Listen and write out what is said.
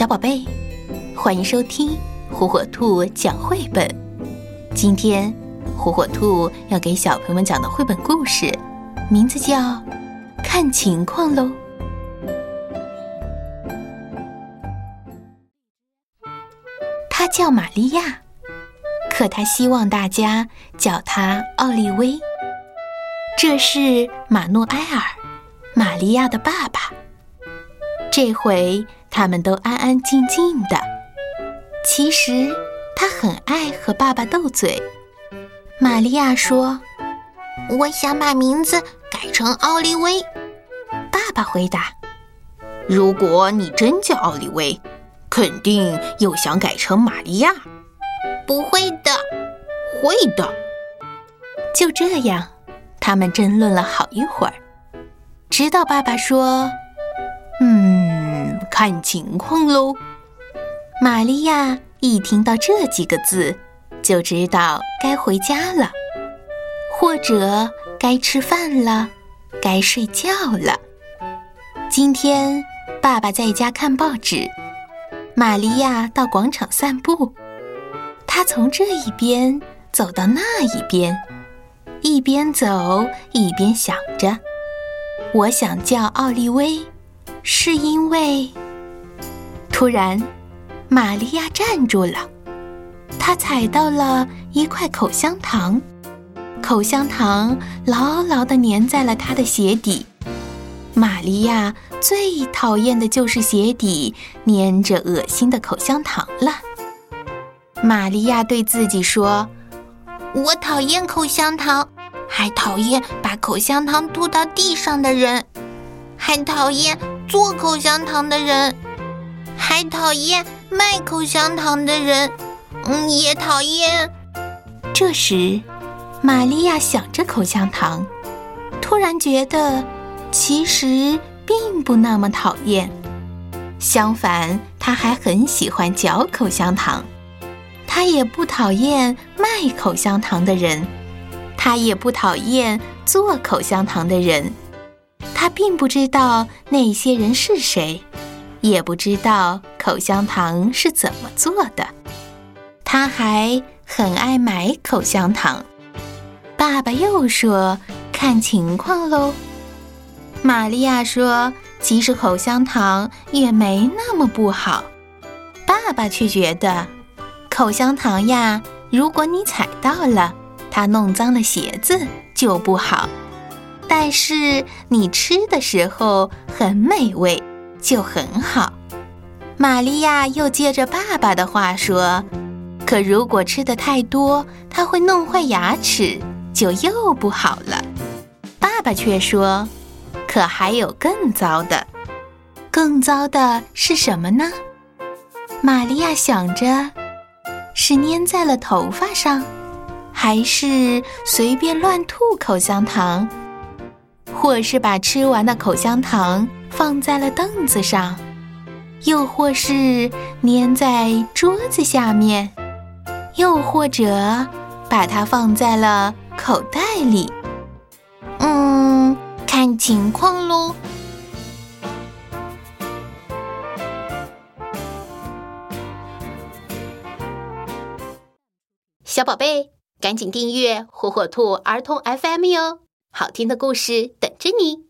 小宝贝，欢迎收听火火兔讲绘本。今天，火火兔要给小朋友们讲的绘本故事，名字叫《看情况喽》。她叫玛利亚，可她希望大家叫她奥利威。这是马诺埃尔，玛利亚的爸爸。这回他们都安安静静的。其实他很爱和爸爸斗嘴。玛利亚说：“我想把名字改成奥利威。”爸爸回答：“如果你真叫奥利威，肯定又想改成玛利亚。”“不会的，会的。”就这样，他们争论了好一会儿，直到爸爸说。嗯，看情况喽。玛利亚一听到这几个字，就知道该回家了，或者该吃饭了，该睡觉了。今天爸爸在家看报纸，玛利亚到广场散步。她从这一边走到那一边，一边走一边想着：“我想叫奥利威。”是因为，突然，玛利亚站住了，她踩到了一块口香糖，口香糖牢牢地粘在了她的鞋底。玛利亚最讨厌的就是鞋底粘着恶心的口香糖了。玛利亚对自己说：“我讨厌口香糖，还讨厌把口香糖吐到地上的人，还讨厌。”做口香糖的人，还讨厌卖口香糖的人，嗯，也讨厌。这时，玛利亚想着口香糖，突然觉得其实并不那么讨厌。相反，她还很喜欢嚼口香糖。她也不讨厌卖口香糖的人，她也不讨厌做口香糖的人。他并不知道那些人是谁，也不知道口香糖是怎么做的。他还很爱买口香糖。爸爸又说：“看情况喽。”玛利亚说：“其实口香糖也没那么不好。”爸爸却觉得，口香糖呀，如果你踩到了，它弄脏了鞋子就不好。但是你吃的时候很美味，就很好。玛利亚又接着爸爸的话说：“可如果吃的太多，它会弄坏牙齿，就又不好了。”爸爸却说：“可还有更糟的，更糟的是什么呢？”玛利亚想着，是粘在了头发上，还是随便乱吐口香糖？或是把吃完的口香糖放在了凳子上，又或是粘在桌子下面，又或者把它放在了口袋里。嗯，看情况喽。小宝贝，赶紧订阅火火兔儿童 FM 哟！好听的故事等着你。